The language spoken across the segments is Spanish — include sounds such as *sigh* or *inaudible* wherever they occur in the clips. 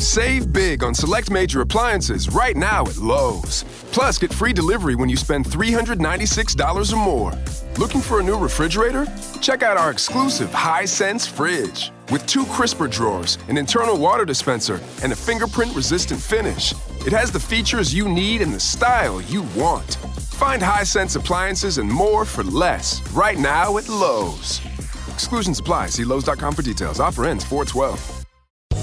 Save big on select major appliances right now at Lowe's. Plus, get free delivery when you spend $396 or more. Looking for a new refrigerator? Check out our exclusive High Sense fridge. With two crisper drawers, an internal water dispenser, and a fingerprint resistant finish. It has the features you need and the style you want. Find High Sense appliances and more for less right now at Lowe's. Exclusions apply. See Lowe's.com for details. Offer ends 412.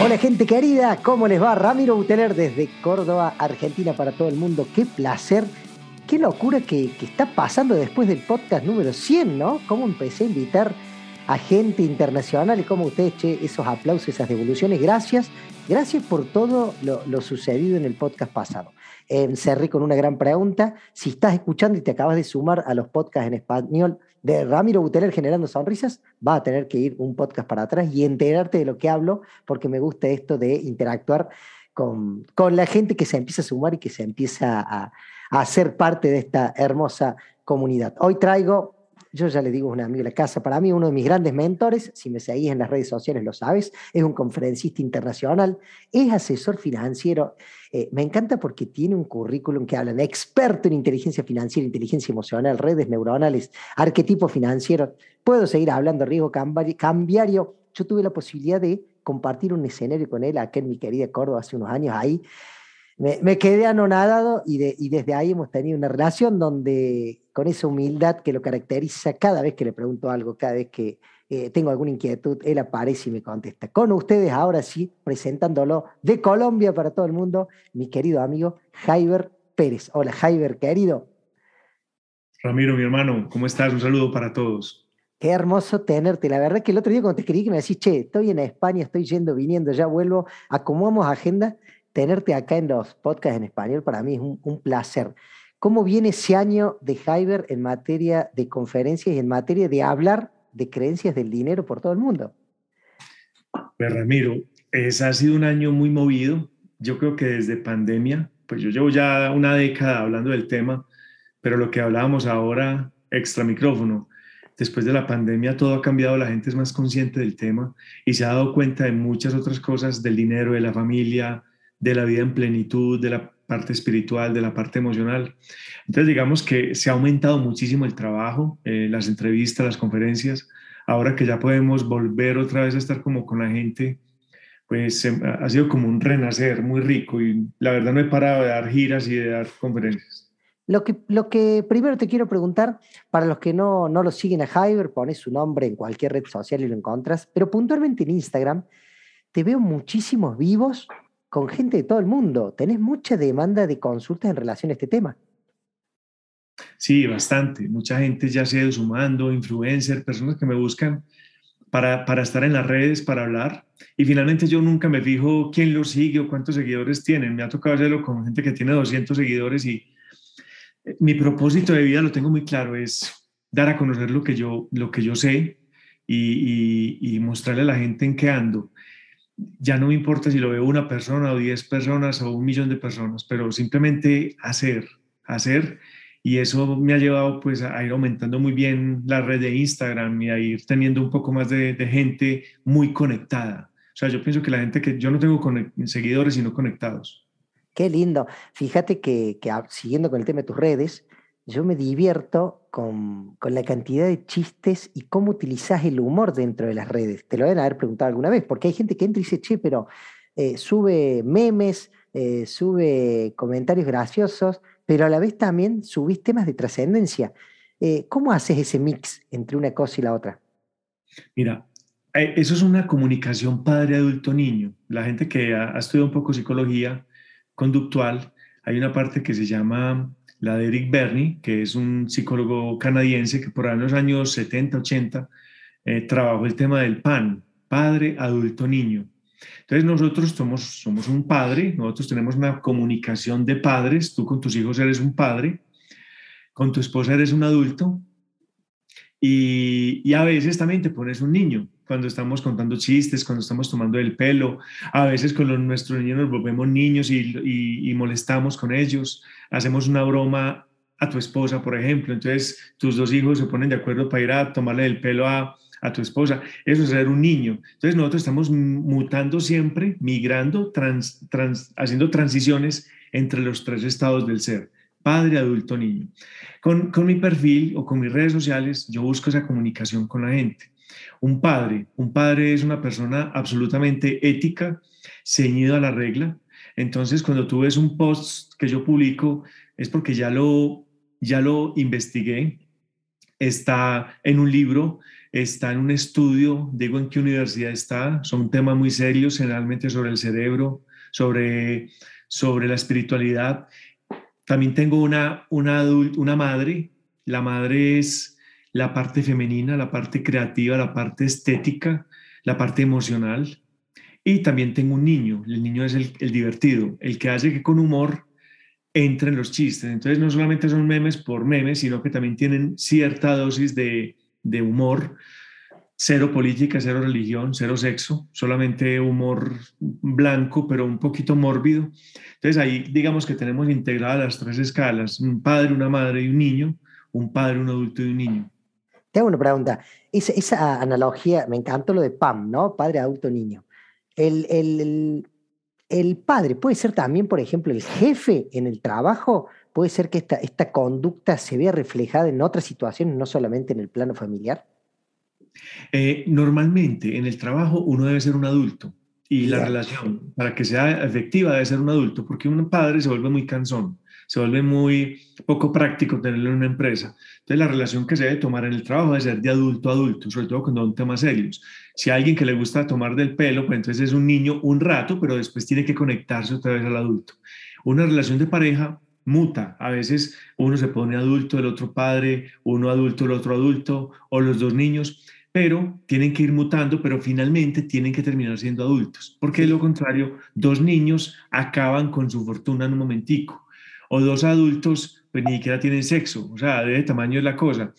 Hola gente querida, ¿cómo les va? Ramiro Buteler desde Córdoba, Argentina para todo el mundo. Qué placer, qué locura que, que está pasando después del podcast número 100, ¿no? Cómo empecé a invitar a gente internacional y cómo ustedes, che, esos aplausos, esas devoluciones. Gracias, gracias por todo lo, lo sucedido en el podcast pasado. Eh, cerré con una gran pregunta. Si estás escuchando y te acabas de sumar a los podcasts en español de Ramiro Buteler generando sonrisas, va a tener que ir un podcast para atrás y enterarte de lo que hablo, porque me gusta esto de interactuar con, con la gente que se empieza a sumar y que se empieza a, a ser parte de esta hermosa comunidad. Hoy traigo yo ya le digo a un amigo de la casa, para mí uno de mis grandes mentores, si me seguís en las redes sociales lo sabes, es un conferencista internacional, es asesor financiero. Eh, me encanta porque tiene un currículum que habla de experto en inteligencia financiera, inteligencia emocional, redes neuronales, arquetipo financiero. Puedo seguir hablando riesgo cambiario. Yo tuve la posibilidad de compartir un escenario con él acá en mi querida Córdoba hace unos años ahí. Me, me quedé anonadado y, de, y desde ahí hemos tenido una relación donde con esa humildad que lo caracteriza cada vez que le pregunto algo, cada vez que eh, tengo alguna inquietud, él aparece y me contesta. Con ustedes ahora sí, presentándolo de Colombia para todo el mundo, mi querido amigo Jaiber Pérez. Hola Jaiber, querido. Ramiro, mi hermano, ¿cómo estás? Un saludo para todos. Qué hermoso tenerte. La verdad que el otro día cuando te escribí que me decís, che, estoy en España, estoy yendo, viniendo, ya vuelvo, acomodamos agenda, tenerte acá en los podcasts en español para mí es un, un placer. ¿Cómo viene ese año de Hyber en materia de conferencias y en materia de hablar de creencias del dinero por todo el mundo? Pues Ramiro, es, ha sido un año muy movido. Yo creo que desde pandemia, pues yo llevo ya una década hablando del tema, pero lo que hablábamos ahora, extra micrófono, después de la pandemia todo ha cambiado, la gente es más consciente del tema y se ha dado cuenta de muchas otras cosas, del dinero, de la familia, de la vida en plenitud, de la parte espiritual, de la parte emocional. Entonces, digamos que se ha aumentado muchísimo el trabajo, eh, las entrevistas, las conferencias. Ahora que ya podemos volver otra vez a estar como con la gente, pues ha sido como un renacer muy rico y la verdad no he parado de dar giras y de dar conferencias. Lo que, lo que primero te quiero preguntar, para los que no, no lo siguen a Hyber, pones su nombre en cualquier red social y lo encuentras, pero puntualmente en Instagram te veo muchísimos vivos con gente de todo el mundo. ¿Tenés mucha demanda de consultas en relación a este tema? Sí, bastante. Mucha gente ya se ha ido sumando, influencers, personas que me buscan para, para, estar en las redes, para hablar. Y finalmente yo nunca me fijo quién lo sigue o cuántos seguidores tienen. Me ha tocado hacerlo con gente que tiene 200 seguidores y eh, mi propósito de vida lo tengo muy claro, es dar a conocer lo que yo, lo que yo sé y, mostrarle a la gente en qué ando ya no me importa si lo veo una persona o diez personas o un millón de personas, pero simplemente hacer, hacer. Y eso me ha llevado pues a ir aumentando muy bien la red de Instagram y a ir teniendo un poco más de, gente muy conectada. O sea, yo pienso que la gente que yo no tengo seguidores, sino conectados. Qué lindo. Fíjate que, que, siguiendo con el tema de tus redes, yo me divierto con, con, la cantidad de chistes y cómo utilizás el humor dentro de las redes. Te lo deben haber preguntado alguna vez, porque hay gente que entra y dice, che, pero eh, sube memes, eh, sube comentarios graciosos, pero a la vez también subís temas de trascendencia. Eh, ¿Cómo haces ese mix entre una cosa y la otra? Mira, eso es una comunicación padre-adulto-niño. La gente que ha, ha estudiado un poco psicología conductual, hay una parte que se llama la de Eric Bernie, que es un psicólogo canadiense que por ahí en los años 70, 80 eh, trabajó el tema del PAN, padre, adulto, niño. Entonces nosotros somos, somos un padre, nosotros tenemos una comunicación de padres, tú con tus hijos eres un padre, con tu esposa eres un adulto y, y a veces también te pones un niño cuando estamos contando chistes, cuando estamos tomando el pelo, a veces con nuestros niños nos volvemos niños y, molestamos con ellos, hacemos una broma a tu esposa, por ejemplo, entonces tus dos hijos se ponen de acuerdo para ir a tomarle el pelo a, a tu esposa, eso es ser un niño. Entonces nosotros estamos mutando siempre, migrando, haciendo transiciones entre los tres estados del ser, padre, adulto, niño. Con, con mi perfil o con mis redes sociales, yo busco esa comunicación con la gente. Un padre, un padre es una persona absolutamente ética, ceñido a la regla. Entonces, cuando tú ves un post que yo publico, es porque ya lo, ya lo investigué, está en un libro, está en un estudio, digo en qué universidad está, son temas muy serios, generalmente sobre el cerebro, sobre, sobre la espiritualidad. También tengo una, una, una madre, la madre es la parte femenina, la parte creativa, la parte estética, la parte emocional. Y también tengo un niño, el niño es el, divertido, el que hace que con humor entren los chistes. Entonces no solamente son memes por memes, sino que también tienen cierta dosis de, de humor, cero política, cero religión, cero sexo, solamente humor blanco, pero un poquito mórbido. Entonces ahí digamos que tenemos integradas las tres escalas, un padre, una madre y un niño, un padre, un adulto y un niño. Te hago una pregunta. Esa, esa, analogía, me encantó lo de PAM, ¿no? Padre, adulto, niño. El, el, el, padre puede ser también, por ejemplo, el jefe en el trabajo. Puede ser que esta, esta conducta se vea reflejada en otras situaciones, no solamente en el plano familiar. Eh, normalmente en el trabajo uno debe ser un adulto y la relación, para que sea efectiva, debe ser un adulto, porque un padre se vuelve muy cansón se vuelve muy poco práctico tenerlo en una empresa. Entonces, la relación que se debe tomar en el trabajo debe ser de adulto a adulto, sobre todo cuando son temas serios. Si hay alguien que le gusta tomar del pelo, pues entonces es un niño un rato, pero después tiene que conectarse otra vez al adulto. Una relación de pareja muta. A veces uno se pone adulto, el otro padre, uno adulto, el otro adulto, o los dos niños, pero tienen que ir mutando, pero finalmente tienen que terminar siendo adultos, porque de lo contrario, dos niños acaban con su fortuna en un momentico o dos adultos, pues ni siquiera tienen sexo, o sea, de tamaño es la cosa.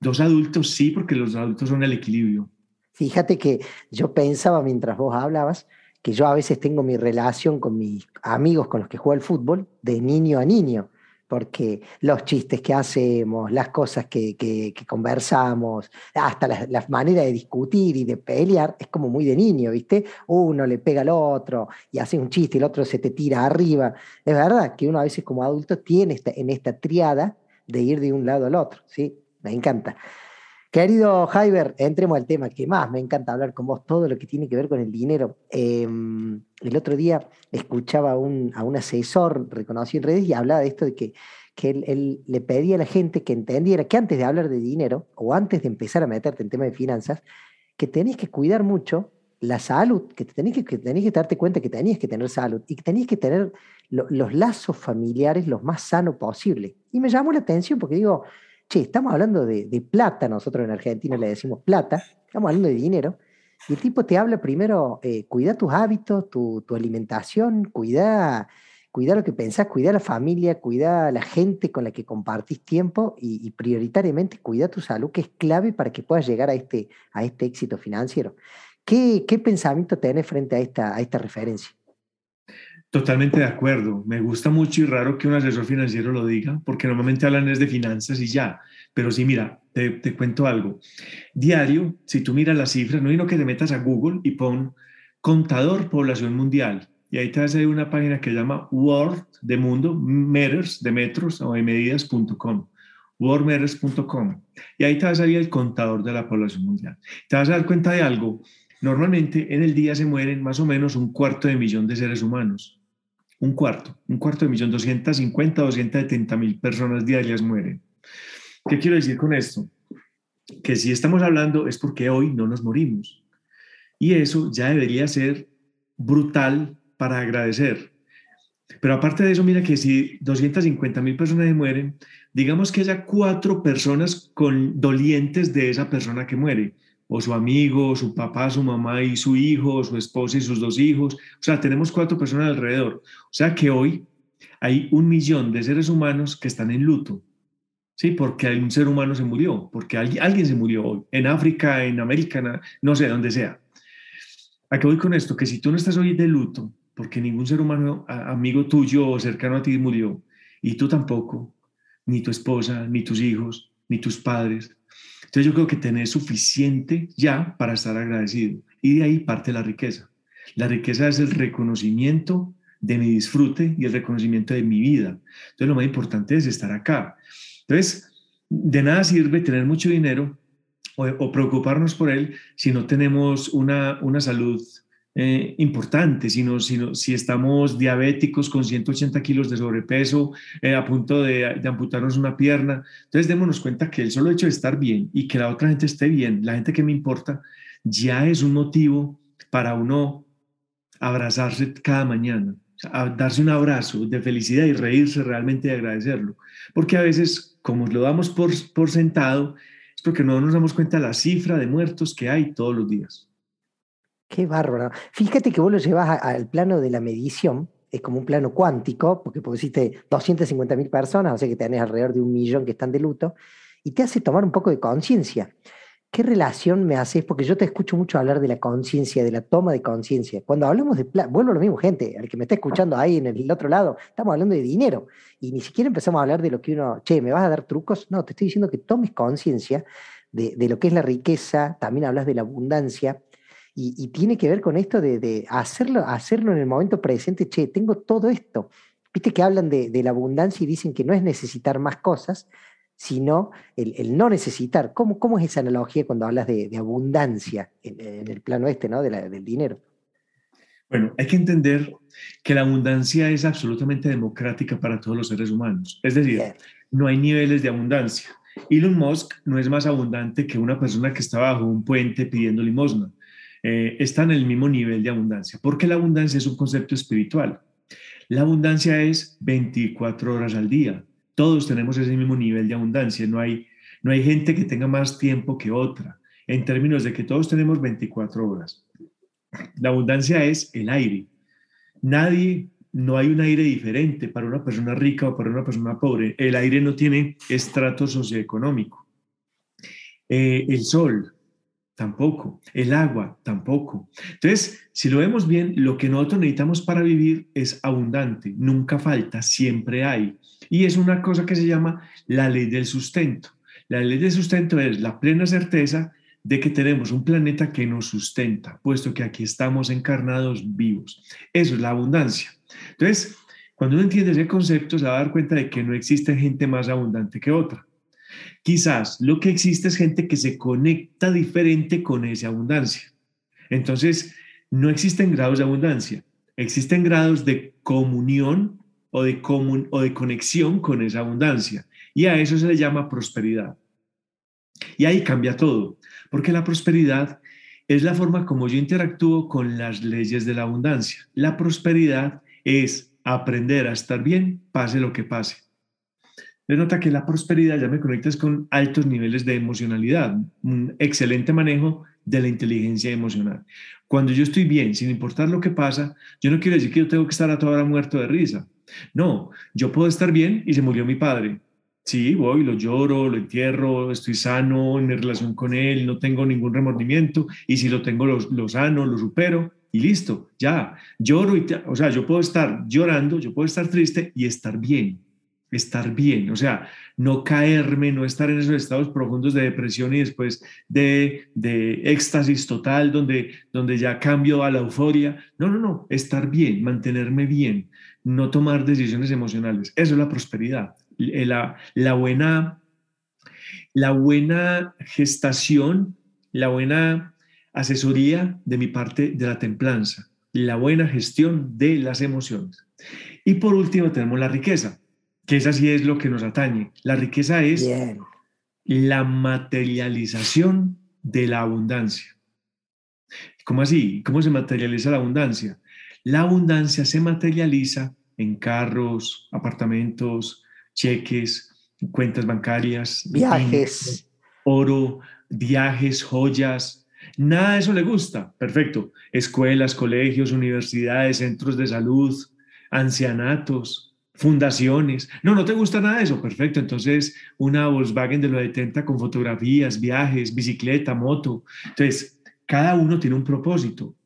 Dos adultos sí, porque los adultos son el equilibrio. Fíjate que yo pensaba mientras vos hablabas que yo a veces tengo mi relación con mis amigos con los que juego al fútbol de niño a niño porque los chistes que hacemos, las cosas que, que, conversamos, hasta la, la, manera de discutir y de pelear, es como muy de niño, ¿viste? Uno le pega al otro y hace un chiste y el otro se te tira arriba. Es verdad que uno a veces como adulto tiene esta, en esta triada de ir de un lado al otro, ¿sí? Me encanta. Querido Jaiber, entremos al tema que más me encanta hablar con vos, todo lo que tiene que ver con el dinero. Eh, el otro día escuchaba a un, a un asesor reconocido en redes y hablaba de esto de que, que él, le pedía a la gente que entendiera que antes de hablar de dinero o antes de empezar a meterte en tema de finanzas, que tenés que cuidar mucho la salud, que tenés que, que, que darte cuenta que tenías que tener salud y que tenías que tener lo, los lazos familiares los más sanos posible. Y me llamó la atención porque digo, che, estamos hablando de, plata, nosotros en Argentina le decimos plata, estamos hablando de dinero, y el tipo te habla primero, eh, cuida tus hábitos, tu, alimentación, cuida, cuida lo que pensás, cuida la familia, cuida la gente con la que compartís tiempo y, y, prioritariamente cuida tu salud, que es clave para que puedas llegar a este, a este éxito financiero. ¿Qué, qué pensamiento tenés frente a esta, a esta referencia? Totalmente de acuerdo. Me gusta mucho y raro que un asesor financiero lo diga, porque normalmente hablan es de finanzas y ya. Pero sí, mira, te, cuento algo. Diario, si tú miras las cifras, no hay que te metas a Google y pon contador población mundial. Y ahí te a una página que se llama World de Mundo, Meters, de metros o de medidas.com. worldmatters.com y ahí te va a salir el contador de la población mundial. Te vas a dar cuenta de algo. Normalmente en el día se mueren más o menos un cuarto de millón de seres humanos. Un cuarto, un cuarto de millón, 250, 270 mil personas diarias mueren. ¿Qué quiero decir con esto? Que si estamos hablando es porque hoy no nos morimos. Y eso ya debería ser brutal para agradecer. Pero aparte de eso, mira que si 250 mil personas mueren, digamos que haya cuatro personas con dolientes de esa persona que muere, o su amigo, su papá, su mamá y su hijo, su esposa y sus dos hijos. O sea, tenemos cuatro personas alrededor. O sea que hoy hay un millón de seres humanos que están en luto. Sí, porque un ser humano se murió, porque alguien, se murió hoy, en África, en América, no sé, donde sea. ¿A qué voy con esto? Que si tú no estás hoy de luto, porque ningún ser humano amigo tuyo o cercano a ti murió, y tú tampoco, ni tu esposa, ni tus hijos, ni tus padres. Entonces yo creo que tenés suficiente ya para estar agradecido. Y de ahí parte la riqueza. La riqueza es el reconocimiento de mi disfrute y el reconocimiento de mi vida. Entonces lo más importante es estar acá. Entonces, de nada sirve tener mucho dinero o, preocuparnos por él si no tenemos una, una salud eh, importante, sino, si estamos diabéticos con 180 kilos de sobrepeso, eh, a punto de, amputarnos una pierna. Entonces démonos cuenta que el solo hecho de estar bien y que la otra gente esté bien, la gente que me importa, ya es un motivo para uno abrazarse cada mañana, darse un abrazo de felicidad y reírse realmente y agradecerlo. Porque a veces, como lo damos por, por sentado, es porque no nos damos cuenta de la cifra de muertos que hay todos los días. Qué bárbaro. Fíjate que vos lo llevas al plano de la medición, es como un plano cuántico, porque pusiste 250 mil personas, o sea que tenés alrededor de un millón que están de luto, y te hace tomar un poco de conciencia. ¿Qué relación me haces? Porque yo te escucho mucho hablar de la conciencia, de la toma de conciencia. Cuando hablamos de plata, vuelvo a lo mismo, gente, al que me está escuchando ahí en el otro lado, estamos hablando de dinero y ni siquiera empezamos a hablar de lo que uno, che, ¿me vas a dar trucos? No, te estoy diciendo que tomes conciencia de, de, lo que es la riqueza, también hablas de la abundancia y, tiene que ver con esto de, hacerlo, hacerlo en el momento presente, che, tengo todo esto. Viste que hablan de, la abundancia y dicen que no es necesitar más cosas, sino el, no necesitar. ¿Cómo, ¿Cómo, es esa analogía cuando hablas de, abundancia en, el plano este, ¿no? del dinero? Bueno, hay que entender que la abundancia es absolutamente democrática para todos los seres humanos. Es decir, no hay niveles de abundancia. Elon Musk no es más abundante que una persona que está bajo un puente pidiendo limosna. Eh, está en el mismo nivel de abundancia, porque la abundancia es un concepto espiritual. La abundancia es 24 horas al día. Todos tenemos ese mismo nivel de abundancia. No hay, no hay gente que tenga más tiempo que otra, en términos de que todos tenemos 24 horas. La abundancia es el aire. Nadie, no hay un aire diferente para una persona rica o para una persona pobre. El aire no tiene estrato socioeconómico. Eh, el sol, tampoco. El agua, tampoco. Entonces, si lo vemos bien, lo que nosotros necesitamos para vivir es abundante, nunca falta, siempre hay. Y es una cosa que se llama la ley del sustento. La ley del sustento es la plena certeza de que tenemos un planeta que nos sustenta, puesto que aquí estamos encarnados vivos. Eso es la abundancia. Entonces, cuando uno entiende ese concepto, se va a dar cuenta de que no existe gente más abundante que otra. Quizás lo que existe es gente que se conecta diferente con esa abundancia. Entonces, no existen grados de abundancia, existen grados de comunión o de, o de conexión con esa abundancia. Y a eso se le llama prosperidad. Y ahí cambia todo, porque la prosperidad es la forma como yo interactúo con las leyes de la abundancia. La prosperidad es aprender a estar bien, pase lo que pase. Le nota que la prosperidad ya me conectas con altos niveles de emocionalidad, un excelente manejo de la inteligencia emocional. Cuando yo estoy bien, sin importar lo que pasa, yo no quiero decir que yo tengo que estar a toda hora muerto de risa. No, yo puedo estar bien y se murió mi padre. Sí, voy, lo lloro, lo entierro, estoy sano en mi relación con él, no tengo ningún remordimiento y si lo tengo, lo, sano, lo supero y listo, ya. Lloro y, o sea, yo puedo estar llorando, yo puedo estar triste y estar bien estar bien, o sea, no caerme, no estar en esos estados profundos de depresión y después de, de éxtasis total, donde, donde ya cambio a la euforia. No, no, no, estar bien, mantenerme bien, no tomar decisiones emocionales. Eso es la prosperidad. La, la buena La buena gestación, la buena asesoría de mi parte de la templanza, la buena gestión de las emociones. Y por último tenemos la riqueza, que esa sí es lo que nos atañe. La riqueza es la materialización de la abundancia. ¿Cómo así? ¿Cómo se materializa la abundancia? La abundancia se materializa en carros, apartamentos, cheques, cuentas bancarias, viajes, oro, viajes, joyas. Nada de eso le gusta. Perfecto. Escuelas, colegios, universidades, centros de salud, ancianatos, fundaciones. No, no te gusta nada de eso. Perfecto. Entonces, una Volkswagen de los 70 con fotografías, viajes, bicicleta, moto. Entonces, cada uno tiene un propósito.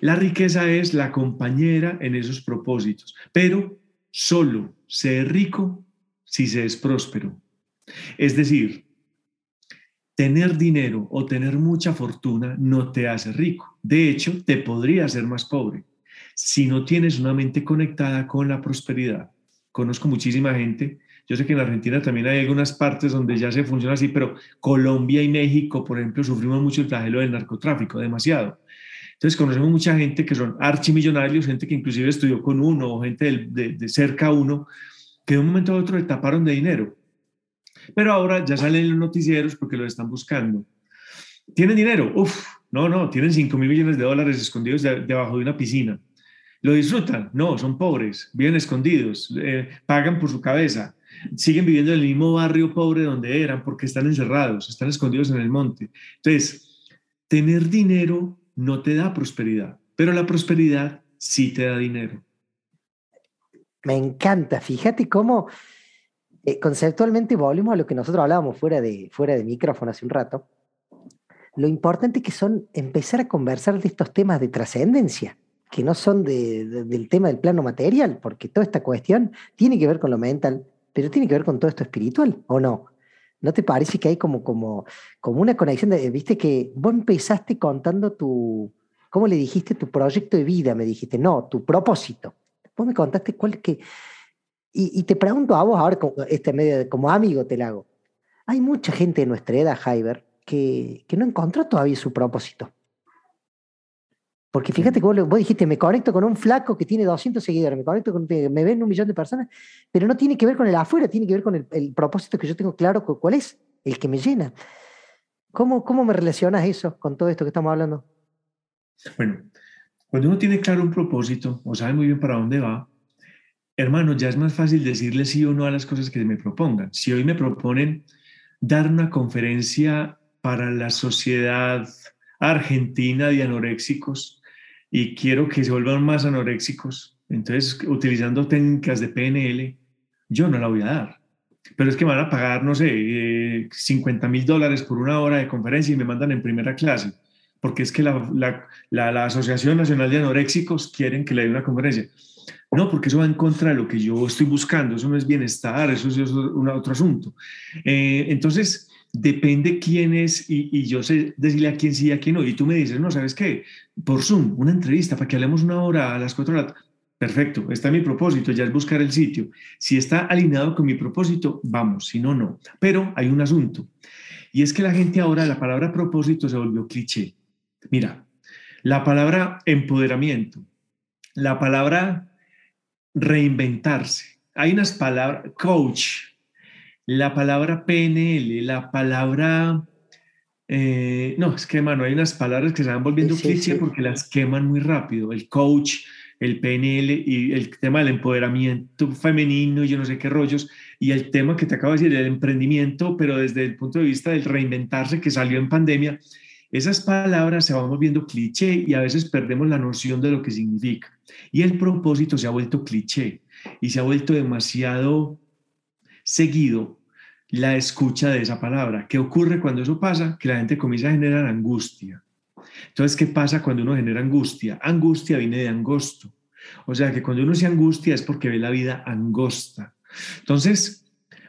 La riqueza es la compañera en esos propósitos, pero solo se es rico si se es próspero. Es decir, tener dinero o tener mucha fortuna no te hace rico. De hecho, te podría hacer más pobre si no tienes una mente conectada con la prosperidad. Conozco muchísima gente. Yo sé que en Argentina también hay algunas partes donde ya se funciona así, pero Colombia y México, por ejemplo, sufrimos mucho el flagelo del narcotráfico, demasiado. Entonces conocemos mucha gente que son archimillonarios, gente que inclusive estudió con uno o gente de, cerca a uno, que de un momento a otro le taparon de dinero. Pero ahora ya salen los noticieros porque lo están buscando. ¿Tienen dinero? Uf, no, no, tienen 5 mil millones de dólares escondidos debajo de una piscina. ¿Lo disfrutan? No, son pobres, viven escondidos, eh, pagan por su cabeza, siguen viviendo en el mismo barrio pobre donde eran porque están encerrados, están escondidos en el monte. Entonces, tener dinero no te da prosperidad, pero la prosperidad sí te da dinero. Me encanta, fíjate cómo eh, conceptualmente volvemos a lo que nosotros hablábamos fuera de, fuera de micrófono hace un rato, lo importante que son empezar a conversar de estos temas de trascendencia que no son del tema del plano material, porque toda esta cuestión tiene que ver con lo mental, pero tiene que ver con todo esto espiritual, ¿o no? ¿No te parece que hay como, como, como una conexión? De, Viste que vos empezaste contando tu, ¿cómo le dijiste? Tu proyecto de vida, me dijiste, no, tu propósito. Vos me contaste cuál que... Y, te pregunto a vos ahora, este medio, como amigo te lo hago. Hay mucha gente de nuestra edad, Jaiber, que, que no encontró todavía su propósito. Porque fíjate que vos, dijiste, me conecto con un flaco que tiene 200 seguidores, me conecto con, me ven un millón de personas, pero no tiene que ver con el afuera, tiene que ver con el, propósito que yo tengo claro cuál es, el que me llena. ¿Cómo, ¿Cómo me relacionas eso con todo esto que estamos hablando? Bueno, cuando uno tiene claro un propósito o sabe muy bien para dónde va, hermano, ya es más fácil decirle sí o no a las cosas que me propongan. Si hoy me proponen dar una conferencia para la sociedad argentina de anoréxicos, y quiero que se vuelvan más anoréxicos, entonces utilizando técnicas de PNL, yo no la voy a dar. Pero es que me van a pagar, no sé, 50 mil dólares por una hora de conferencia y me mandan en primera clase, porque es que la, la, la, Asociación Nacional de Anoréxicos quieren que le dé una conferencia. No, porque eso va en contra de lo que yo estoy buscando, eso no es bienestar, eso es, otro asunto. Eh, entonces, depende quién es y, yo sé decirle a quién sí y a quién no. Y tú me dices, no, ¿sabes qué? Por Zoom, una entrevista para que hablemos una hora a las cuatro la Perfecto, está mi propósito, ya es buscar el sitio. Si está alineado con mi propósito, vamos, si no, no. Pero hay un asunto. Y es que la gente ahora, la palabra propósito se volvió cliché. Mira, la palabra empoderamiento, la palabra reinventarse. Hay unas palabras, coach, la palabra PNL, la palabra... Eh, no, es que, mano, hay unas palabras que se van volviendo cliché porque las queman muy rápido. El coach, el PNL y el tema del empoderamiento femenino y yo no sé qué rollos. Y el tema que te acabo de decir, el emprendimiento, pero desde el punto de vista del reinventarse que salió en pandemia, esas palabras se van volviendo cliché y a veces perdemos la noción de lo que significa. Y el propósito se ha vuelto cliché y se ha vuelto demasiado seguido la escucha de esa palabra. ¿Qué ocurre cuando eso pasa? Que la gente comienza a generar angustia. Entonces, ¿qué pasa cuando uno genera angustia? Angustia viene de angosto. O sea que cuando uno se angustia es porque ve la vida angosta. Entonces,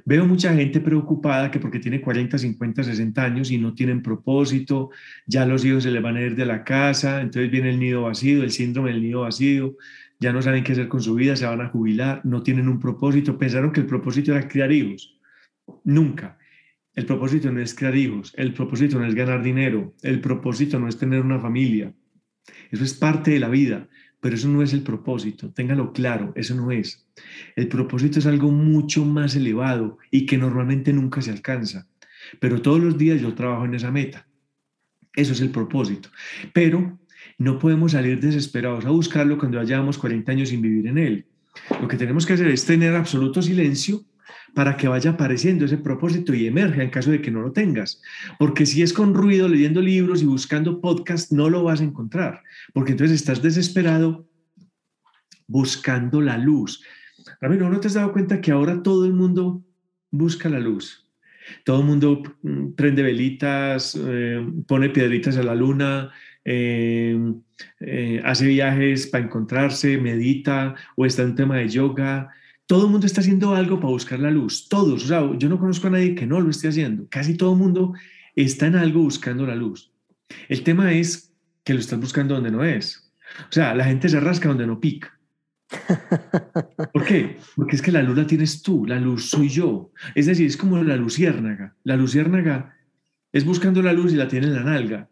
veo mucha gente preocupada que porque tiene 40, 50, 60 años y no tienen propósito, ya los hijos se le van a ir de la casa, entonces viene el nido vacío, el síndrome del nido vacío, ya no saben qué hacer con su vida, se van a jubilar, no tienen un propósito, pensaron que el propósito era criar hijos. Nunca. El propósito no es crear hijos, el propósito no es ganar dinero, el propósito no es tener una familia. Eso es parte de la vida, pero eso no es el propósito. Téngalo claro, eso no es. El propósito es algo mucho más elevado y que normalmente nunca se alcanza. Pero todos los días yo trabajo en esa meta. Eso es el propósito. Pero no podemos salir desesperados a buscarlo cuando hayamos 40 años sin vivir en él. Lo que tenemos que hacer es tener absoluto silencio para que vaya apareciendo ese propósito y emerja en caso de que no lo tengas. Porque si es con ruido, leyendo libros y buscando podcast, no lo vas a encontrar, porque entonces estás desesperado buscando la luz. Ramiro, ¿no te has dado cuenta que ahora todo el mundo busca la luz? Todo el mundo mm, prende velitas, eh, pone piedritas a la luna, eh, eh, hace viajes para encontrarse, medita o está en tema de yoga todo el mundo está haciendo algo para buscar la luz, todos, o sea, yo no conozco a nadie que no lo esté haciendo, casi todo el mundo está en algo buscando la luz. El tema es que lo estás buscando donde no es. O sea, la gente se rasca donde no pica. *laughs* ¿Por qué? Porque es que la luz la tienes tú, la luz soy yo. Es decir, es como la luciérnaga. La luciérnaga es buscando la luz y la tiene en la nalga,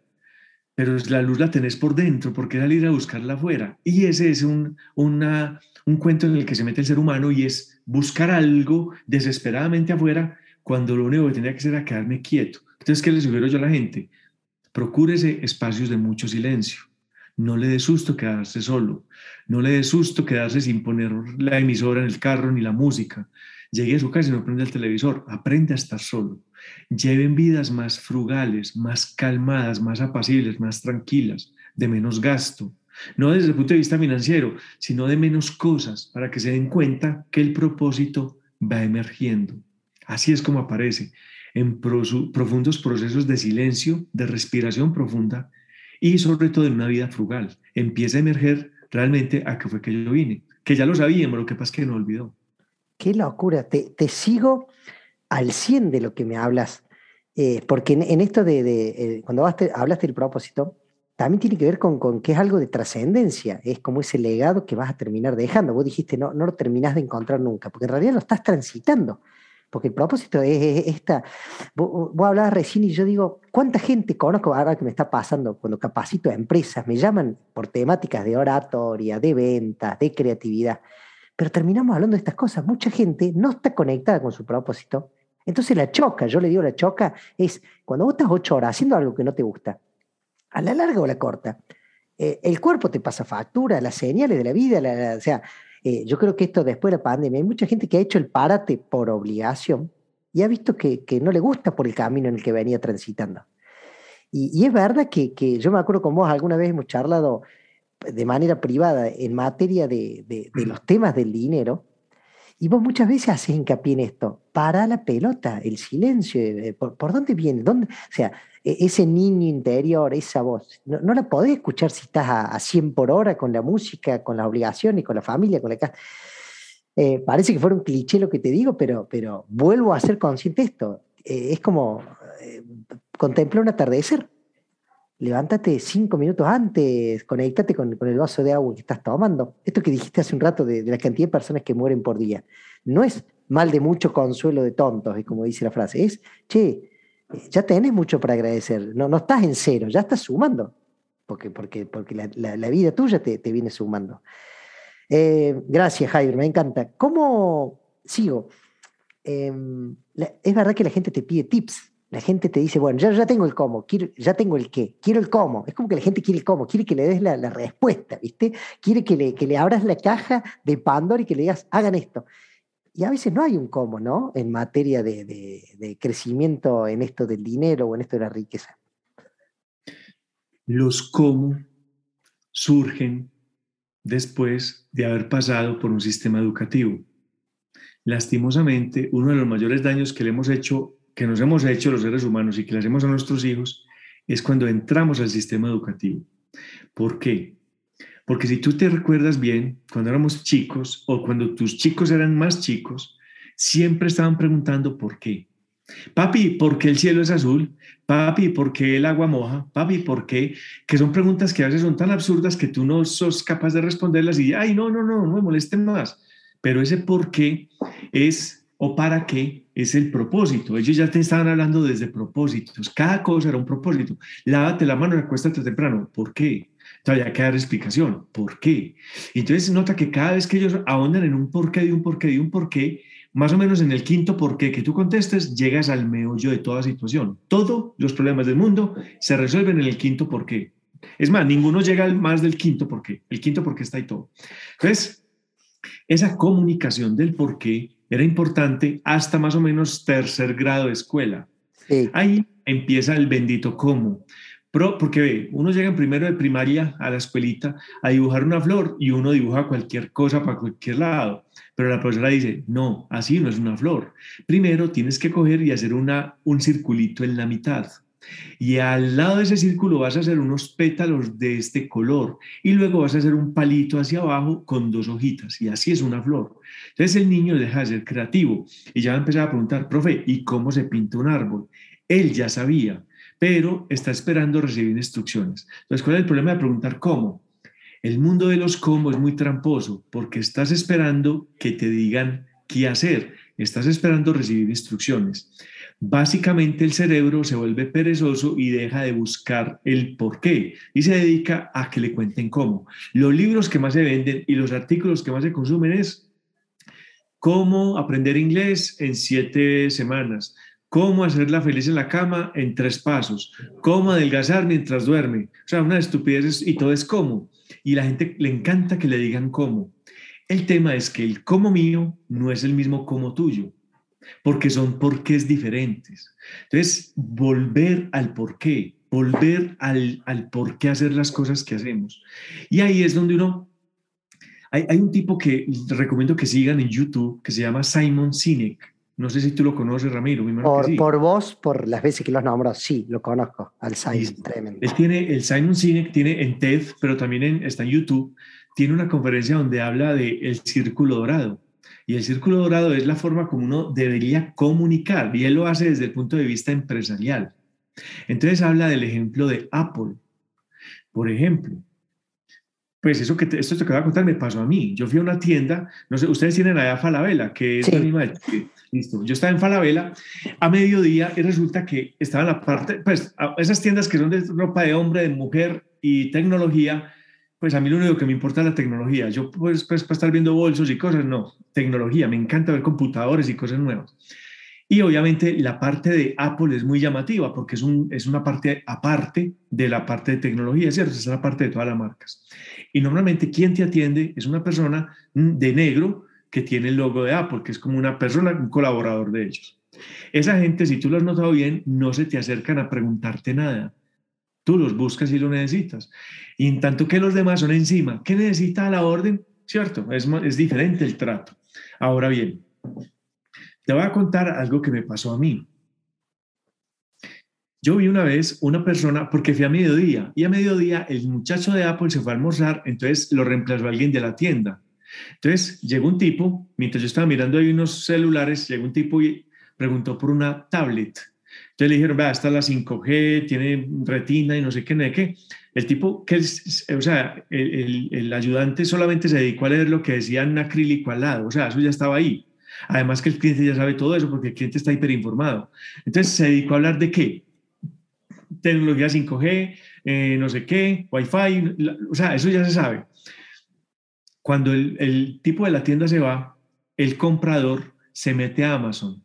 pero la luz la tenés por dentro, porque salir a buscarla afuera. Y ese es un, una, un cuento en el que se mete el ser humano y es buscar algo desesperadamente afuera cuando lo único que tenía que hacer era quedarme quieto. Entonces, ¿qué le sugiero yo a la gente? Procúrese espacios de mucho silencio. No le dé susto quedarse solo. No le dé susto quedarse sin poner la emisora en el carro ni la música. Llegue a su casa y no prende el televisor. Aprende a estar solo. Lleven vidas más frugales, más calmadas, más apacibles, más tranquilas, de menos gasto, no desde el punto de vista financiero, sino de menos cosas, para que se den cuenta que el propósito va emergiendo. Así es como aparece, en profundos procesos de silencio, de respiración profunda y sobre todo en una vida frugal. Empieza a emerger realmente a qué fue que yo vine, que ya lo sabíamos, lo que pasa es que no olvidó. Qué locura, te, sigo al 100 de lo que me hablas, eh, porque en, esto de, eh, cuando hablaste del propósito, también tiene que ver con, con que es algo de trascendencia, es como ese legado que vas a terminar dejando. Vos dijiste, no, no lo terminás de encontrar nunca, porque en realidad lo estás transitando, porque el propósito es, esta. Vos, vos, hablabas recién y yo digo, ¿cuánta gente conozco ahora que me está pasando cuando capacito a empresas? Me llaman por temáticas de oratoria, de ventas, de creatividad, pero terminamos hablando de estas cosas. Mucha gente no está conectada con su propósito, entonces la choca, yo le digo la choca, es cuando vos estás ocho horas haciendo algo que no te gusta, a la larga o la corta, eh, el cuerpo te pasa factura, las señales de la vida, o sea, eh, yo creo que esto después de la pandemia, hay mucha gente que ha hecho el párate por obligación y ha visto que, no le gusta por el camino en el que venía transitando. Y, es verdad que, yo me acuerdo con vos, alguna vez hemos charlado de manera privada en materia de, los temas del dinero, y vos muchas veces haces hincapié en esto, para la pelota, el silencio, eh, ¿por, ¿por, dónde viene? ¿Dónde? O sea, e-, ese niño interior, esa voz, no, la podés escuchar si estás a, 100 por hora con la música, con las obligaciones, con la familia, con la casa. Eh, parece que fuera un cliché lo que te digo, pero, pero vuelvo a ser consciente de esto. Eh, es como eh, contemplar un atardecer. Levántate cinco minutos antes, conéctate con, el vaso de agua que estás tomando. Esto que dijiste hace un rato de, de, la cantidad de personas que mueren por día. No es mal de mucho consuelo de tontos, es como dice la frase. Es, che, ya tenés mucho para agradecer. No, no estás en cero, ya estás sumando, porque, porque, porque la, vida tuya te, viene sumando. Eh, gracias, Javier, me encanta. ¿Cómo sigo? Em, es verdad que la gente te pide tips. La gente te dice, bueno, ya, ya tengo el cómo, quiero, ya tengo el qué, quiero el cómo. Es como que la gente quiere el cómo, quiere que le des la, respuesta, ¿viste? Quiere que le, que le abras la caja de Pandora y que le digas, hagan esto. Y a veces no hay un cómo, ¿no? En materia de, crecimiento en esto del dinero o en esto de la riqueza. Los cómo surgen después de haber pasado por un sistema educativo. Lastimosamente, uno de los mayores daños que le hemos hecho, que nos hemos hecho los seres humanos y que le hacemos a nuestros hijos, es cuando entramos al sistema educativo. ¿Por qué? Porque si tú te recuerdas bien, cuando éramos chicos o cuando tus chicos eran más chicos, siempre estaban preguntando por qué. Papi, ¿por qué el cielo es azul? Papi, ¿por qué el agua moja? Papi, ¿por qué? Que son preguntas que a veces son tan absurdas que tú no sos capaz de responderlas y, ay, no, no, no, no me molesten más. Pero ese por qué es o para qué es el propósito. Ellos ya te estaban hablando desde propósitos. Cada cosa era un propósito. Lávate la mano, recuéstate temprano. ¿Por qué? Hay que dar explicación. ¿Por qué? Entonces nota que cada vez que ellos ahondan en un porqué de un porqué de un porqué, más o menos en el quinto porqué que tú contestes, llegas al meollo de toda situación. Todos los problemas del mundo se resuelven en el quinto porqué. Es más, ninguno llega al más del quinto porqué. El quinto porqué está ahí todo. Entonces, esa comunicación del porqué era importante hasta más o menos tercer grado de escuela. Ahí empieza el bendito cómo. Pero, porque ve, uno llega en primero de primaria a la escuelita a dibujar una flor y uno dibuja cualquier cosa para cualquier lado. Pero la profesora dice, no, así no es una flor. Primero tienes que coger y hacer una, un circulito en la mitad. Y al lado de ese círculo vas a hacer unos pétalos de este color y luego vas a hacer un palito hacia abajo con dos hojitas y así es una flor. Entonces el niño deja de ser creativo y ya va a empezar a preguntar, profe, ¿y cómo se pinta un árbol? Él ya sabía, pero está esperando recibir instrucciones. Entonces, ¿cuál es el problema de preguntar cómo? El mundo de los cómo es muy tramposo porque estás esperando que te digan qué hacer, estás esperando recibir instrucciones básicamente el cerebro se vuelve perezoso y deja de buscar el por qué y se dedica a que le cuenten cómo. Los libros que más se venden y los artículos que más se consumen es cómo aprender inglés en siete semanas, cómo hacerla feliz en la cama en tres pasos, cómo adelgazar mientras duerme. O sea, una estupidez y todo es cómo. Y la gente le encanta que le digan cómo. El tema es que el cómo mío no es el mismo como tuyo porque son porqués diferentes. Entonces, volver al porqué, volver al, al por qué hacer las cosas que hacemos. Y ahí es donde uno... Hay, hay un tipo que recomiendo que sigan en YouTube que se llama Simon Sinek. No sé si tú lo conoces, Ramiro. Por, por vos, por las veces que los nombro, sí, lo conozco, al Simon, tremendo. Él tiene, el Simon Sinek tiene en TED, pero también en, está en YouTube, tiene una conferencia donde habla de el círculo dorado. Y el círculo dorado es la forma como uno debería comunicar, y él lo hace desde el punto de vista empresarial. Entonces habla del ejemplo de Apple. Por ejemplo, pues eso que esto te voy a contar me pasó a mí. Yo fui a una tienda, no sé, ustedes tienen allá Falabella, que es la misma. Listo, yo estaba en Falabella a mediodía y resulta que estaba en la parte, pues esas tiendas que son de ropa de hombre, de mujer y tecnología, pues a mí lo único que me importa es la tecnología. Yo, pues, pues, para estar viendo bolsos y cosas, no, tecnología. Me encanta ver computadores y cosas nuevas. Y obviamente la parte de Apple es muy llamativa porque es, un, es una parte aparte de la parte de tecnología, ¿cierto? Es la parte de todas las marcas. Y normalmente quien te atiende es una persona de negro que tiene el logo de Apple, que es como una persona, un colaborador de ellos. Esa gente, si tú lo has notado bien, no se te acercan a preguntarte nada Tú los buscas y lo necesitas. Y en tanto que los demás son encima, ¿qué necesita la orden? ¿Cierto? Es, es diferente el trato. Ahora bien, te voy a contar algo que me pasó a mí. Yo vi una vez una persona, porque fui a mediodía, y a mediodía el muchacho de Apple se fue a almorzar, entonces lo reemplazó alguien de la tienda. Entonces llegó un tipo, mientras yo estaba mirando ahí unos celulares, llegó un tipo y preguntó por una tablet. Entonces le dijeron, vea, esta es la 5G, tiene retina y no sé qué, no sé qué. El tipo, que es, o sea, el, ayudante solamente se dedicó a leer lo que decía en acrílico al lado, o sea, eso ya estaba ahí. Además que el cliente ya sabe todo eso porque el cliente está hiperinformado. Entonces se dedicó a hablar de qué? Tecnología 5G, eh, no sé qué, Wi-Fi, o sea, eso ya se sabe. Cuando el tipo de la tienda se va, el comprador se mete a Amazon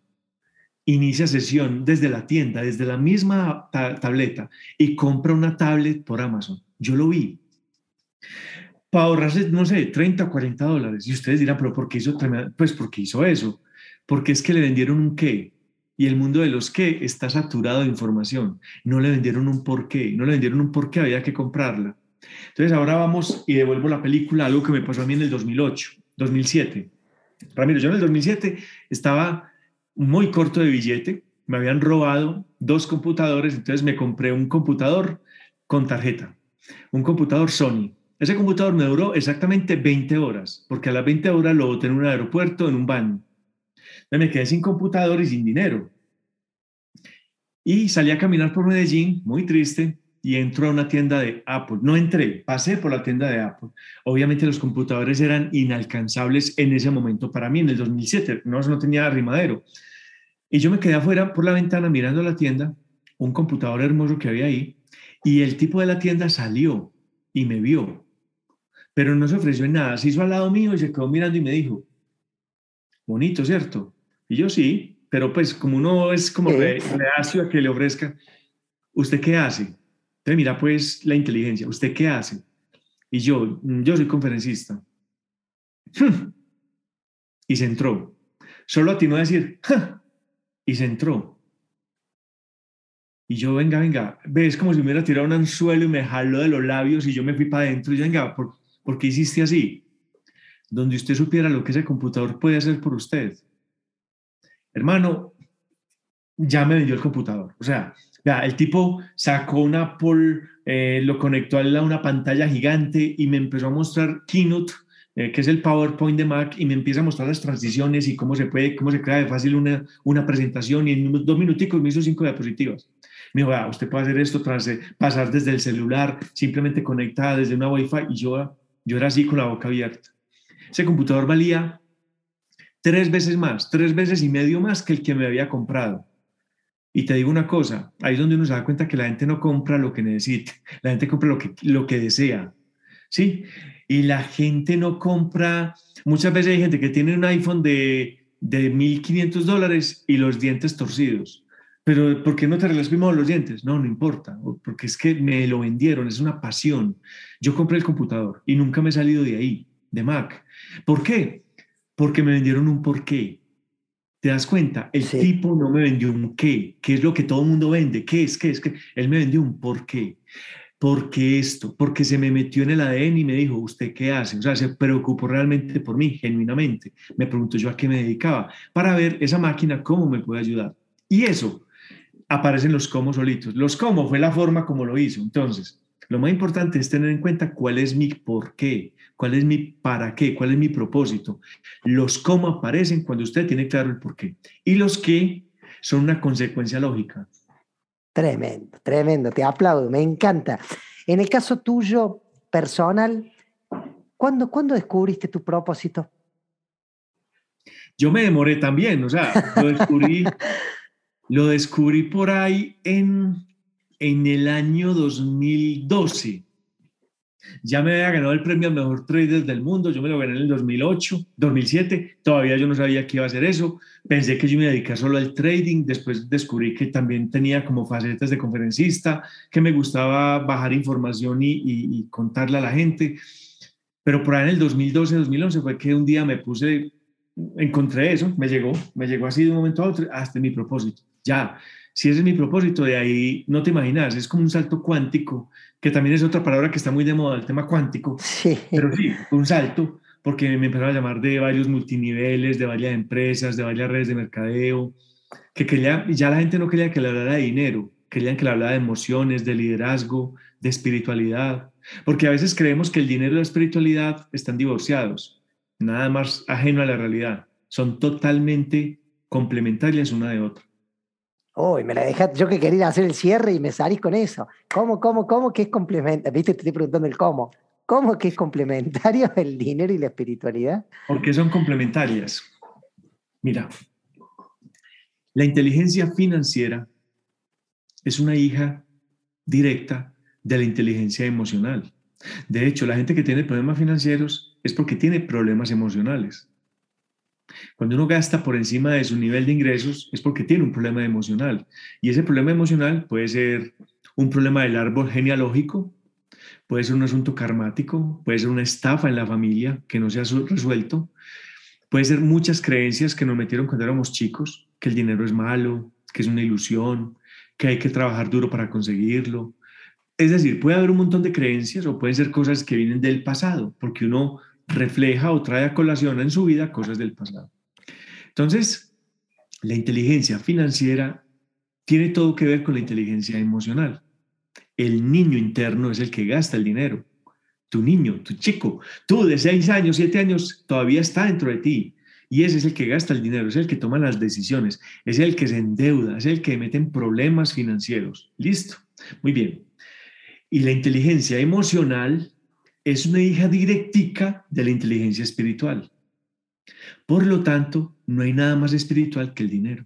inicia sesión desde la tienda, desde la misma tableta y compra una tablet por Amazon. Yo lo vi. Para ahorrarse, no sé, 30 o 40 dólares. Y ustedes dirán, pero ¿por qué hizo, pues porque hizo eso? Porque es que le vendieron un qué. Y el mundo de los qué está saturado de información. No le vendieron un por qué. No le vendieron un por qué, había que comprarla. Entonces ahora vamos y devuelvo la película, algo que me pasó a mí en el 2008, 2007. Ramiro, yo en el 2007 estaba muy corto de billete, me habían robado dos computadores, entonces me compré un computador con tarjeta, un computador Sony. Ese computador me duró exactamente 20 horas, porque a las 20 horas lo boté en un aeropuerto, en un baño. me quedé sin computador y sin dinero. Y salí a caminar por Medellín, muy triste, y entro a una tienda de Apple. No entré, pasé por la tienda de Apple. Obviamente los computadores eran inalcanzables en ese momento para mí, en el 2007. No, no tenía arrimadero. Y yo me quedé afuera por la ventana mirando la tienda, un computador hermoso que había ahí, y el tipo de la tienda salió y me vio, pero no se ofreció en nada. Se hizo al lado mío y se quedó mirando y me dijo, bonito, ¿cierto? Y yo sí, pero pues como uno es como reacio a que le ofrezca, ¿usted qué hace? Entonces mira pues la inteligencia, ¿usted qué hace? Y yo, mm, yo soy conferencista. *laughs* Y se entró. Solo atinó a decir, *laughs* y se entró. Y yo, venga, venga, ves como si me hubiera tirado un anzuelo y me jaló de los labios y yo me fui para adentro y yo, venga, ¿por, ¿por qué hiciste así? Donde usted supiera lo que ese computador puede hacer por usted. Hermano, ya me vendió el computador. O sea, ya, el tipo sacó un Apple, eh, lo conectó a una pantalla gigante y me empezó a mostrar Keynote eh, que es el PowerPoint de Mac, y me empieza a mostrar las transiciones y cómo se puede, cómo se crea de fácil una, una presentación, y en dos minuticos me hizo cinco diapositivas. Me dijo, ah, usted puede hacer esto, tras, pasar desde el celular, simplemente conectada desde una Wi-Fi, y yo, yo era así con la boca abierta. Ese computador valía tres veces más, tres veces y medio más que el que me había comprado. Y te digo una cosa, ahí es donde uno se da cuenta que la gente no compra lo que necesita, *laughs* la gente compra lo que, lo que desea. ¿Sí? y la gente no compra. Muchas veces hay gente que tiene un iPhone de, de 1.500 dólares y los dientes torcidos. Pero ¿por qué no te arreglas primero los dientes? No, no importa, porque es que me lo vendieron, es una pasión. Yo compré el computador y nunca me he salido de ahí, de Mac. ¿Por qué? Porque me vendieron un por qué. ¿Te das cuenta? El tipo no me vendió un qué, qué es lo que todo el mundo vende, qué es, qué es, qué. Él me vendió un por qué. ¿Por qué esto? Porque se me metió en el ADN y me dijo, ¿usted qué hace? O sea, se preocupó realmente por mí, genuinamente. Me preguntó yo a qué me dedicaba, para ver esa máquina cómo me puede ayudar. Y eso aparecen los cómo solitos. Los cómo fue la forma como lo hizo. Entonces, lo más importante es tener en cuenta cuál es mi por qué, cuál es mi para qué, cuál es mi propósito. Los cómo aparecen cuando usted tiene claro el por qué. Y los qué son una consecuencia lógica. Tremendo, tremendo, te aplaudo, me encanta. En el caso tuyo, personal, ¿cuándo, ¿cuándo descubriste tu propósito? Yo me demoré también, o sea, lo descubrí, *laughs* lo descubrí por ahí en, en el año 2012 ya me había ganado el premio al mejor trader del mundo, yo me lo gané en el 2008, 2007, todavía yo no sabía que iba a hacer eso, pensé que yo me iba solo al trading, después descubrí que también tenía como facetas de conferencista, que me gustaba bajar información y, y, contarle a la gente, pero por ahí en el 2012, 2011 fue que un día me puse, encontré eso, me llegó, me llegó así de un momento a otro, hasta mi propósito, ya, si ese es mi propósito, de ahí no te imaginas, es como un salto cuántico, que también es otra palabra que está muy de moda, el tema cuántico, sí. pero sí, un salto, porque me empezaron a llamar de varios multiniveles, de varias empresas, de varias redes de mercadeo, que quería, ya la gente no quería que le hablara de dinero, querían que le hablara de emociones, de liderazgo, de espiritualidad, porque a veces creemos que el dinero y la espiritualidad están divorciados, nada más ajeno a la realidad, son totalmente complementarias una de otra. Uy, me la dejaste, yo que quería hacer el cierre y me salís con eso. ¿Cómo, cómo, cómo que es complementario? Viste, te estoy preguntando el cómo. ¿Cómo que es complementario *laughs* el dinero y la espiritualidad? Porque son complementarias. Mira, la inteligencia financiera es una hija directa de la inteligencia emocional. De hecho, la gente que tiene problemas financieros es porque tiene problemas emocionales. Cuando uno gasta por encima de su nivel de ingresos es porque tiene un problema emocional. Y ese problema emocional puede ser un problema del árbol genealógico, puede ser un asunto karmático, puede ser una estafa en la familia que no se ha resuelto, puede ser muchas creencias que nos metieron cuando éramos chicos, que el dinero es malo, que es una ilusión, que hay que trabajar duro para conseguirlo. Es decir, puede haber un montón de creencias o pueden ser cosas que vienen del pasado, porque uno refleja o trae a colación en su vida cosas del pasado. Entonces, la inteligencia financiera tiene todo que ver con la inteligencia emocional. El niño interno es el que gasta el dinero. Tu niño, tu chico, tú de 6 años, 7 años, todavía está dentro de ti. Y ese es el que gasta el dinero, es el que toma las decisiones, es el que se endeuda, es el que mete en problemas financieros. Listo. Muy bien. Y la inteligencia emocional es una hija directica de la inteligencia espiritual. Por lo tanto, no hay nada más espiritual que el dinero.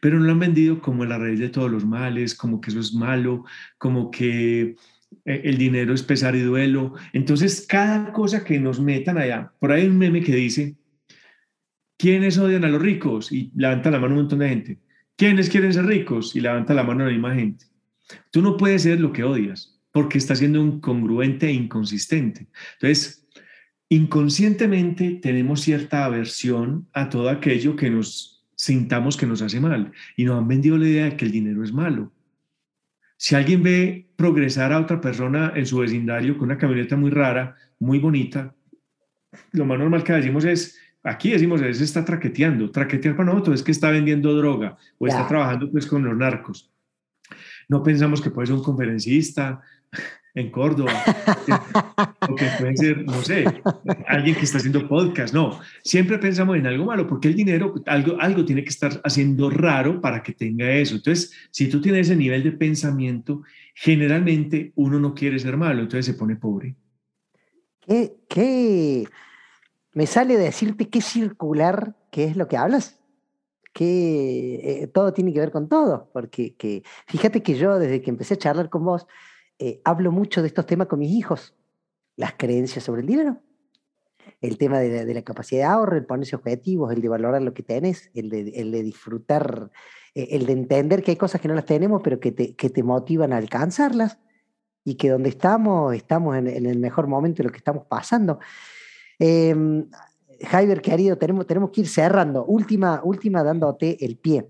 Pero no lo han vendido como la raíz de todos los males, como que eso es malo, como que eh, el dinero es pesar y duelo. Entonces, cada cosa que nos metan allá, por ahí hay un meme que dice, ¿quiénes odian a los ricos? Y levanta la mano un montón de gente. ¿Quiénes quieren ser ricos? Y levanta la mano la misma gente. Tú no puedes ser lo que odias, porque estás siendo incongruente e inconsistente. Entonces, inconscientemente tenemos cierta aversión a todo aquello que nos sintamos que nos hace mal y nos han vendido la idea de que el dinero es malo. Si alguien ve progresar a otra persona en su vecindario con una camioneta muy rara, muy bonita, lo más normal que decimos es, aquí decimos, es está traqueteando. Traquetear para nosotros es que está vendiendo droga o está trabajando pues con los narcos. No pensamos que puede ser un conferencista en Córdoba, *laughs* o que puede ser, no sé, alguien que está haciendo podcast. No, siempre pensamos en algo malo, porque el dinero, algo, algo tiene que estar haciendo raro para que tenga eso. Entonces, si tú tienes ese nivel de pensamiento, generalmente uno no quiere ser malo, entonces se pone pobre. ¿Qué, qué me sale decirte qué circular, qué es lo que hablas? Que eh, todo tiene que ver con todo, porque que, fíjate que yo desde que empecé a charlar con vos, eh, hablo mucho de estos temas con mis hijos, las creencias sobre el dinero, el tema de la, capacidad de ahorro, el ponerse objetivos, el de valorar lo que tenés, el de, disfrutar, eh, el de entender que hay cosas que no las tenemos, pero que te, que te motivan a alcanzarlas y que donde estamos, estamos en, el mejor momento de lo que estamos pasando. Eh, Jaiber, querido, tenemos, tenemos que ir cerrando. Última, última dándote el pie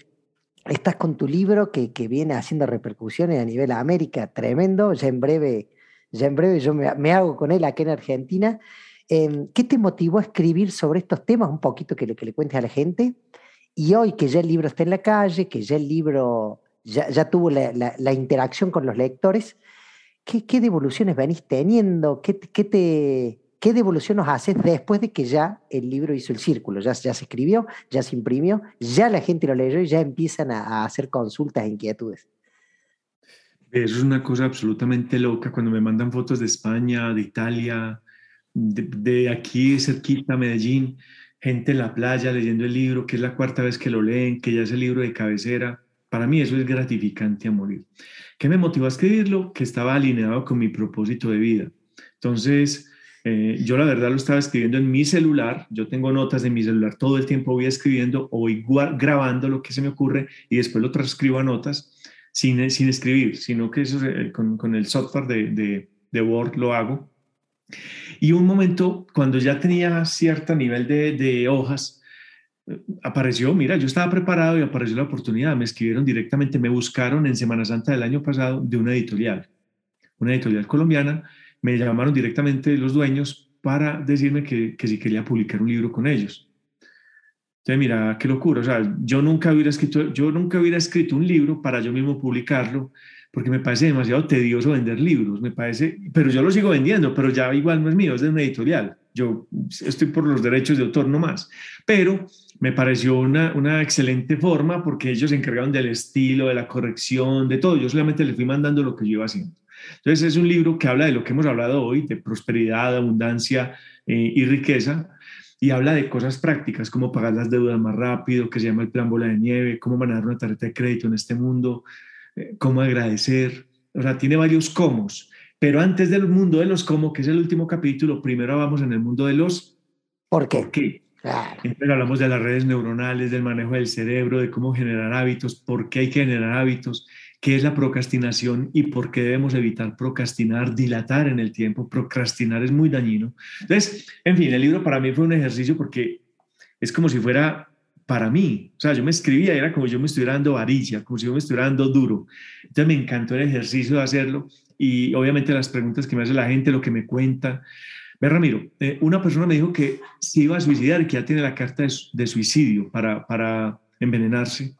estás con tu libro que, viene haciendo repercusiones a nivel América, tremendo. Ya en breve, ya en breve yo me, hago con él aquí en Argentina. Em, ¿Qué te motivó a escribir sobre estos temas? Un poquito que, que le cuentes a la gente. Y hoy que ya el libro está en la calle, que ya el libro ya, tuvo la, interacción con los lectores, ¿qué, qué devoluciones venís teniendo? ¿Qué, qué te, ¿Qué devolución nos haces después de que ya el libro hizo el círculo? Ya, ya se escribió, ya se imprimió, ya la gente lo leyó y ya empiezan a, hacer consultas e inquietudes. Es una cosa absolutamente loca cuando me mandan fotos de España, de Italia, de, aquí cerquita, Medellín, gente en la playa leyendo el libro, que es la cuarta vez que lo leen, que ya es el libro de cabecera. Para mí eso es gratificante a morir. ¿Qué me motivó a escribirlo? Que estaba alineado con mi propósito de vida. Entonces, eh, yo la verdad lo estaba escribiendo en mi celular, yo tengo notas en mi celular, todo el tiempo voy escribiendo o voy grabando lo que se me ocurre y después lo transcribo a notas sin, sin escribir, sino que eso eh, con, con, el software de, de, Word lo hago. Y un momento, cuando ya tenía cierto nivel de, de hojas, eh, apareció, mira, yo estaba preparado y apareció la oportunidad, me escribieron directamente, me buscaron en Semana Santa del año pasado de una editorial, una editorial colombiana me llamaron directamente los dueños para decirme que, que si quería publicar un libro con ellos. Entonces, mira, qué locura. O sea, yo nunca hubiera escrito, yo nunca hubiera escrito un libro para yo mismo publicarlo, porque me parece demasiado tedioso vender libros. Me parece, pero yo lo sigo vendiendo, pero ya igual no es mío, es de una editorial. Yo estoy por los derechos de autor nomás. Pero me pareció una, una excelente forma porque ellos se encargaron del estilo, de la corrección, de todo. Yo solamente les fui mandando lo que yo iba haciendo. Entonces es un libro que habla de lo que hemos hablado hoy, de prosperidad, abundancia eh, y riqueza, y habla de cosas prácticas, como pagar las deudas más rápido, que se llama el plan bola de nieve, cómo manejar una tarjeta de crédito en este mundo, eh, cómo agradecer, o sea, tiene varios cómo. Pero antes del mundo de los cómo, que es el último capítulo, primero vamos en el mundo de los ¿por qué? qué. hablamos de las redes neuronales, del manejo del cerebro, de cómo generar hábitos, por qué hay que generar hábitos, qué es la procrastinación y por qué debemos evitar procrastinar, dilatar en el tiempo. Procrastinar es muy dañino. Entonces, en fin, el libro para mí fue un ejercicio porque es como si fuera para mí. O sea, yo me escribía, era como si yo me estuviera dando varilla, como si yo me estuviera dando duro. Entonces me encantó el ejercicio de hacerlo y obviamente las preguntas que me hace la gente, lo que me cuenta. Ve, Ramiro, eh, una persona me dijo que se iba a suicidar y que ya tiene la carta de, de suicidio para, para envenenarse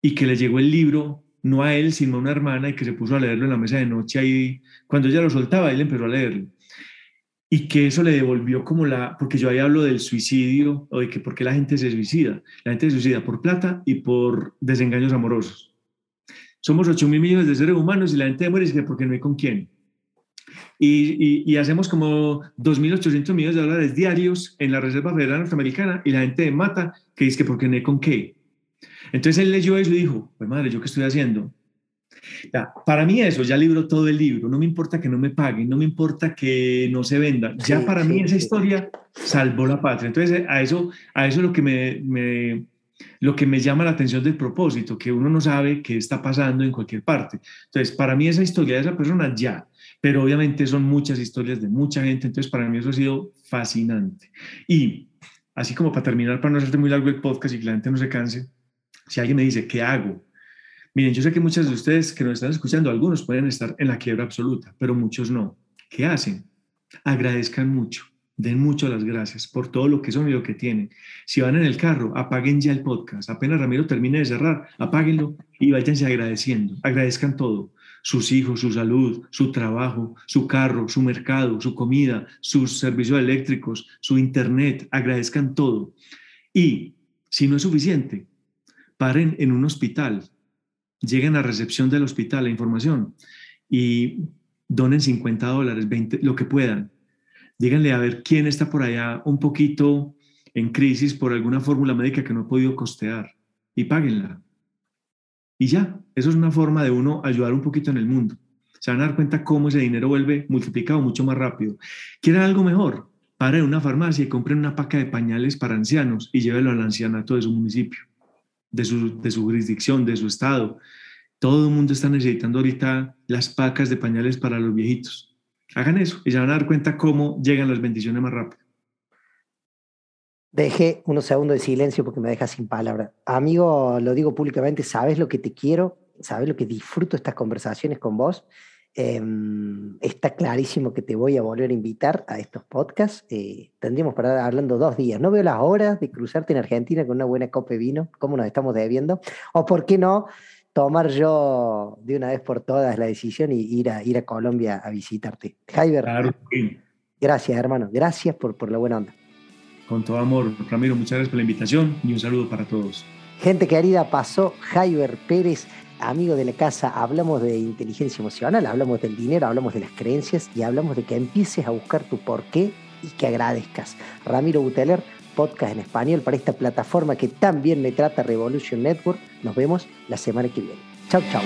y que le llegó el libro no a él, sino a una hermana y que se puso a leerlo en la mesa de noche ahí, cuando ella lo soltaba, él empezó a leerlo. Y que eso le devolvió como la, porque yo ahí hablo del suicidio, o de que por qué la gente se suicida. La gente se suicida por plata y por desengaños amorosos. somos 8 mil millones de seres humanos y la gente muere y dice porque no hay con quién. Y, y, hacemos como 2.800 millones de dólares diarios en la Reserva Federal Norteamericana y la gente mata que dice que porque no hay con qué. Entonces él leyó eso y dijo, pues madre, ¿yo qué estoy haciendo? Ya, para mí eso, ya libro todo el libro, no me importa que no me paguen, no me importa que no se venda, ya para mí esa historia salvó la patria. Entonces a eso, a eso lo que me, me, lo que me llama la atención del propósito, que uno no sabe qué está pasando en cualquier parte. Entonces para mí esa historia de esa persona ya, pero obviamente son muchas historias de mucha gente, entonces para mí eso ha sido fascinante. Y así como para terminar, para no hacerte muy largo el podcast y que la gente no se canse, si alguien me dice, ¿qué hago? Miren, yo sé que muchos de ustedes que nos están escuchando, algunos pueden estar en la quiebra absoluta, pero muchos no. ¿Qué hacen? Agradezcan mucho, den mucho las gracias por todo lo que son y lo que tienen. Si van en el carro, apaguen ya el podcast. Apenas Ramiro termine de cerrar, apáguenlo y váyanse agradeciendo. Agradezcan todo. Sus hijos, su salud, su trabajo, su carro, su mercado, su comida, sus servicios eléctricos, su internet. Agradezcan todo. Y si no es suficiente, paren en un hospital lleguen a recepción del hospital la información y donen 50 dólares, 20, lo que puedan. Díganle a ver quién está por allá un poquito en crisis por alguna fórmula médica que no ha podido costear y páguenla. Y ya, eso es una forma de uno ayudar un poquito en el mundo. Se van a dar cuenta cómo ese dinero vuelve multiplicado mucho más rápido. ¿Quieren algo mejor? Paren en una farmacia y compren una paca de pañales para ancianos y llévelo al ancianato de su municipio de su, de su jurisdicción, de su estado. Todo el mundo está necesitando ahorita las pacas de pañales para los viejitos. Hagan eso y se van a dar cuenta cómo llegan las bendiciones más rápido. Dejé unos segundos de silencio porque me deja sin palabras. Amigo, lo digo públicamente, sabes lo que te quiero, sabes lo que disfruto estas conversaciones con vos Em, está clarísimo que te voy a volver a invitar a estos podcasts. Eh, tendríamos para estar hablando dos días. No veo las horas de cruzarte en Argentina con una buena copa de vino, como nos estamos debiendo. O por qué no tomar yo de una vez por todas la decisión y ir a, ir a Colombia a visitarte. Jaiber, gracias hermano, gracias por, por la buena onda. Con todo amor, Ramiro, muchas gracias por la invitación y un saludo para todos. Gente querida, pasó Jaiber Pérez amigo de la casa, hablamos de inteligencia emocional, hablamos del dinero, hablamos de las creencias y hablamos de que empieces a buscar tu porqué y que agradezcas. Ramiro Buteler, podcast en español para esta plataforma que también me trata Revolution Network. Nos vemos la semana que viene. Chau, chau.